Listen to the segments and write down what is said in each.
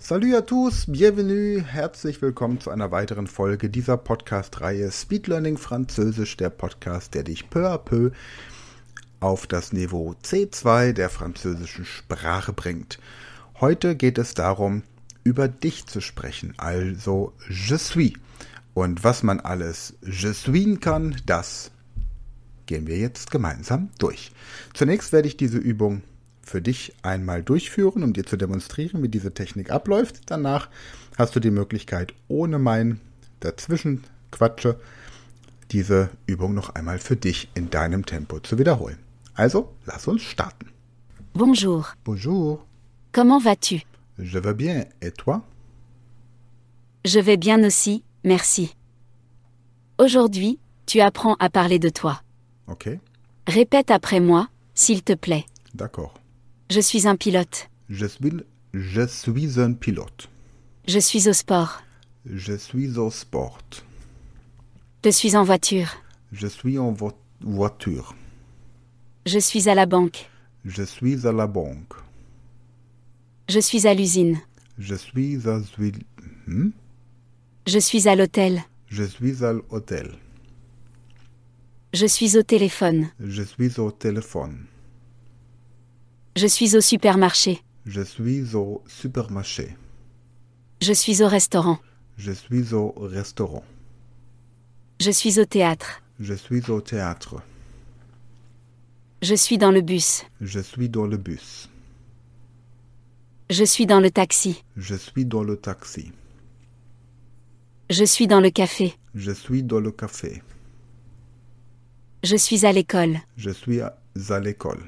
Salut à tous, bienvenue, herzlich willkommen zu einer weiteren Folge dieser Podcast-Reihe Speed Learning Französisch, der Podcast, der dich peu à peu auf das Niveau C2 der französischen Sprache bringt. Heute geht es darum, über dich zu sprechen, also je suis. Und was man alles je suis kann, das gehen wir jetzt gemeinsam durch. Zunächst werde ich diese Übung für dich einmal durchführen, um dir zu demonstrieren, wie diese Technik abläuft. Danach hast du die Möglichkeit, ohne mein Dazwischenquatsche, diese Übung noch einmal für dich in deinem Tempo zu wiederholen. Also, lass uns starten. Bonjour. Bonjour. Comment vas-tu Je vais bien. Et toi Je vais bien aussi, merci. Aujourd'hui, tu apprends à parler de toi. Ok, Répète après moi, s'il te plaît. d'accord. Je suis un pilote. Je suis, je suis un pilote. Je suis au sport. Je suis au sport. Je suis en voiture. Je suis en vo- voiture. Je suis à la banque. Je suis à la banque. Je suis à l'usine. Je suis à Hmm? Je suis à l'hôtel. Je suis à l'hôtel. Je suis au téléphone. Je suis au téléphone. Je suis au supermarché. Je suis au supermarché. Je suis au restaurant. Je suis au restaurant. Je suis au théâtre. Je suis au théâtre. Je suis dans le bus. Je suis dans le bus. Je suis dans le taxi. Je suis dans le taxi. Je suis dans le café. Je suis dans le café. Je suis à l'école. Je suis à à l'école.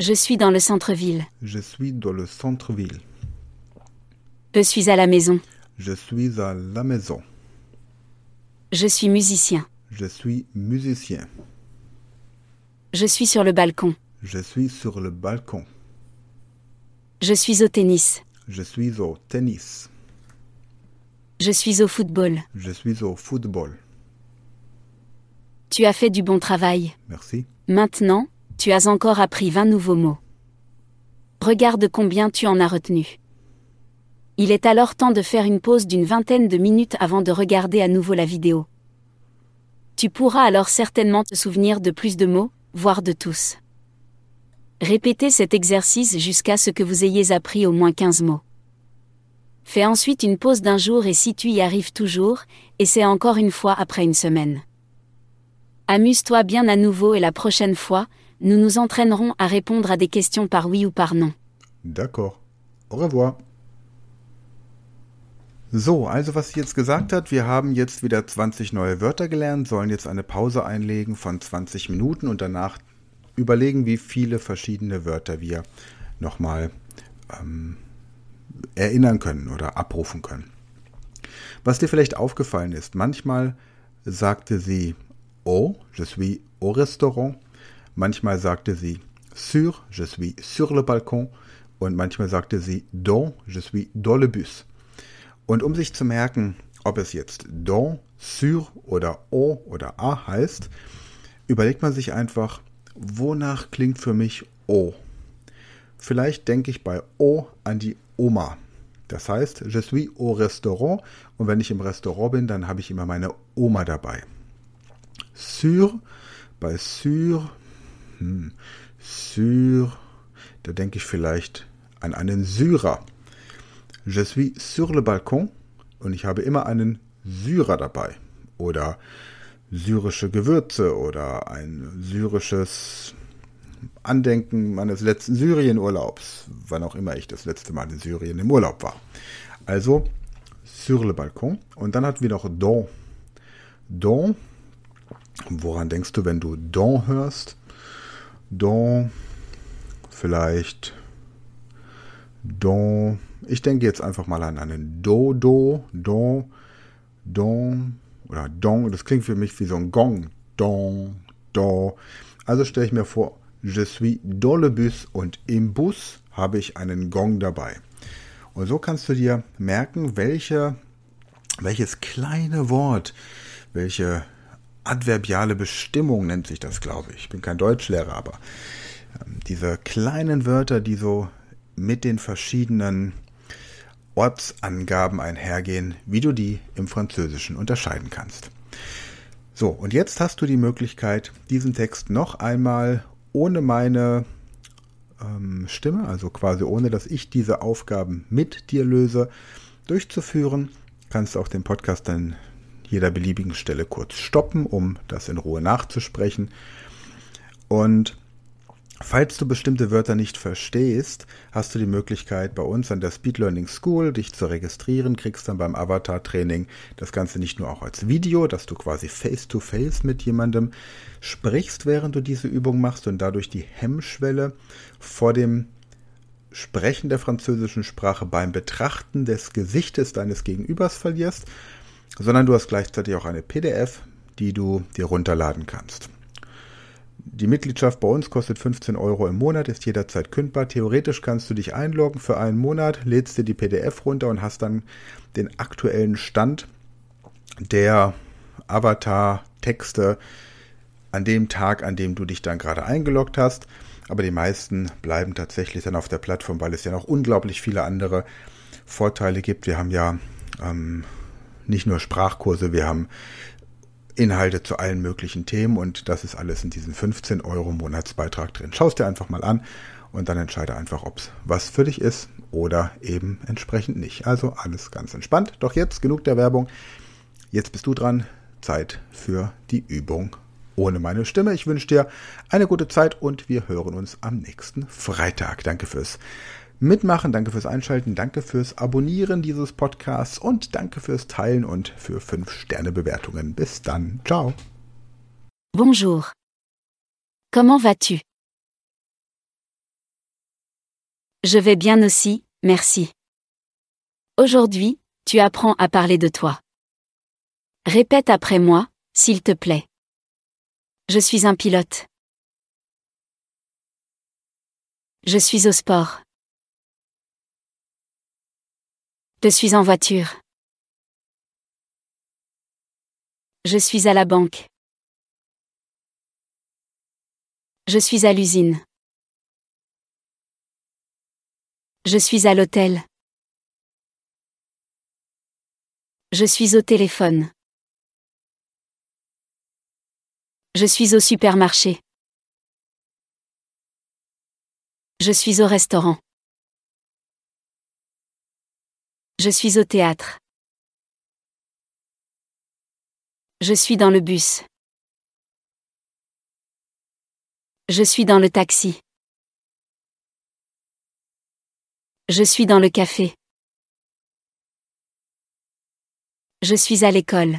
Je suis dans le centre-ville. Je suis dans le centre-ville. Je suis à la maison. Je suis à la maison. Je suis musicien. Je suis musicien. Je suis sur le balcon. Je suis sur le balcon. Je suis au tennis. Je suis au tennis. Je suis au football. Je suis au football. Tu as fait du bon travail. Merci. Maintenant, tu as encore appris 20 nouveaux mots. Regarde combien tu en as retenu. Il est alors temps de faire une pause d'une vingtaine de minutes avant de regarder à nouveau la vidéo. Tu pourras alors certainement te souvenir de plus de mots, voire de tous. Répétez cet exercice jusqu'à ce que vous ayez appris au moins 15 mots. Fais ensuite une pause d'un jour et si tu y arrives toujours, essaie encore une fois après une semaine. Amuse-toi bien à nouveau et la prochaine fois, nous nous entraînerons à répondre à des questions par oui ou par non. D'accord. Au revoir. So, also was sie jetzt gesagt hat, wir haben jetzt wieder 20 neue Wörter gelernt, sollen jetzt eine Pause einlegen von 20 Minuten und danach überlegen, wie viele verschiedene Wörter wir nochmal ähm, erinnern können oder abrufen können. Was dir vielleicht aufgefallen ist, manchmal sagte sie au, je suis au restaurant, manchmal sagte sie sur, je suis sur le balcon und manchmal sagte sie dans, je suis dans le bus. Und um sich zu merken, ob es jetzt dans, sur oder au oder a heißt, überlegt man sich einfach, wonach klingt für mich o. Vielleicht denke ich bei o an die Oma. Das heißt, je suis au restaurant und wenn ich im Restaurant bin, dann habe ich immer meine Oma dabei. Sur, bei sur, hm, sur, da denke ich vielleicht an einen Syrer. Je suis sur le balcon und ich habe immer einen Syrer dabei. Oder syrische Gewürze oder ein syrisches Andenken meines letzten Syrienurlaubs, wann auch immer ich das letzte Mal in Syrien im Urlaub war. Also sur le balcon. Und dann hatten wir noch dans. Dans. Woran denkst du, wenn du dans hörst? Dans. Vielleicht dans. Ich denke jetzt einfach mal an einen Dodo, Don don oder don. Das klingt für mich wie so ein Gong. Don, do. Also stelle ich mir vor, je suis dans le bus und im Bus habe ich einen Gong dabei. Und so kannst du dir merken, welche, welches kleine Wort, welche adverbiale Bestimmung nennt sich das, glaube ich. Ich bin kein Deutschlehrer, aber ähm, diese kleinen Wörter, die so mit den verschiedenen Ortsangaben einhergehen, wie du die im Französischen unterscheiden kannst. So, und jetzt hast du die Möglichkeit, diesen Text noch einmal ohne meine ähm, Stimme, also quasi ohne dass ich diese Aufgaben mit dir löse, durchzuführen. Kannst auch den Podcast an jeder beliebigen Stelle kurz stoppen, um das in Ruhe nachzusprechen. Und Falls du bestimmte Wörter nicht verstehst, hast du die Möglichkeit, bei uns an der Speed Learning School dich zu registrieren, kriegst dann beim Avatar-Training das Ganze nicht nur auch als Video, dass du quasi face-to-face -face mit jemandem sprichst, während du diese Übung machst und dadurch die Hemmschwelle vor dem Sprechen der französischen Sprache beim Betrachten des Gesichtes deines Gegenübers verlierst, sondern du hast gleichzeitig auch eine PDF, die du dir runterladen kannst. Die Mitgliedschaft bei uns kostet 15 Euro im Monat, ist jederzeit kündbar. Theoretisch kannst du dich einloggen für einen Monat, lädst dir die PDF runter und hast dann den aktuellen Stand der Avatar-Texte an dem Tag, an dem du dich dann gerade eingeloggt hast. Aber die meisten bleiben tatsächlich dann auf der Plattform, weil es ja noch unglaublich viele andere Vorteile gibt. Wir haben ja ähm, nicht nur Sprachkurse, wir haben Inhalte zu allen möglichen Themen und das ist alles in diesem 15 Euro Monatsbeitrag drin. Schau es dir einfach mal an und dann entscheide einfach, ob es was für dich ist oder eben entsprechend nicht. Also alles ganz entspannt. Doch jetzt genug der Werbung. Jetzt bist du dran. Zeit für die Übung ohne meine Stimme. Ich wünsche dir eine gute Zeit und wir hören uns am nächsten Freitag. Danke fürs Mitmachen, danke fürs Einschalten, danke fürs Abonnieren dieses Podcasts und danke fürs Teilen und für 5-Sterne-Bewertungen. Bis dann. Ciao. Bonjour. Comment vas-tu? Je vais bien aussi, merci. Aujourd'hui, tu apprends à parler de toi. Répète après moi, s'il te plaît. Je suis un pilote. Je suis au sport. Je suis en voiture. Je suis à la banque. Je suis à l'usine. Je suis à l'hôtel. Je suis au téléphone. Je suis au supermarché. Je suis au restaurant. Je suis au théâtre. Je suis dans le bus. Je suis dans le taxi. Je suis dans le café. Je suis à l'école.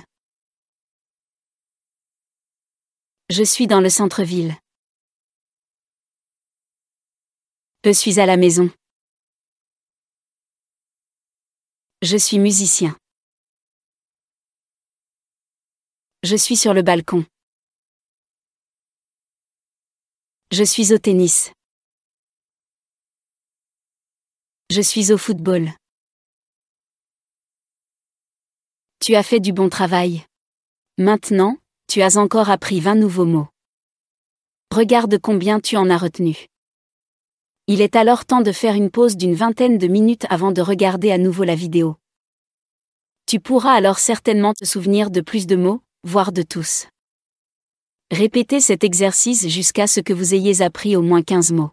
Je suis dans le centre-ville. Je suis à la maison. Je suis musicien. Je suis sur le balcon. Je suis au tennis. Je suis au football. Tu as fait du bon travail. Maintenant, tu as encore appris 20 nouveaux mots. Regarde combien tu en as retenu. Il est alors temps de faire une pause d'une vingtaine de minutes avant de regarder à nouveau la vidéo. Tu pourras alors certainement te souvenir de plus de mots, voire de tous. Répétez cet exercice jusqu'à ce que vous ayez appris au moins 15 mots.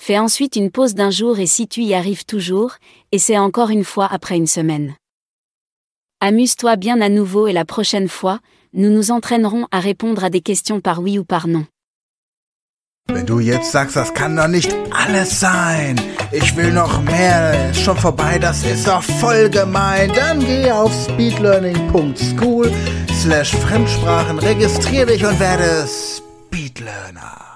Fais ensuite une pause d'un jour et si tu y arrives toujours, essaie encore une fois après une semaine. Amuse-toi bien à nouveau et la prochaine fois, nous nous entraînerons à répondre à des questions par oui ou par non. Wenn du jetzt sagst, das kann doch nicht alles sein, ich will noch mehr, ist schon vorbei, das ist doch voll gemein, dann geh auf speedlearning.school slash Fremdsprachen, registrier dich und werde Speedlearner.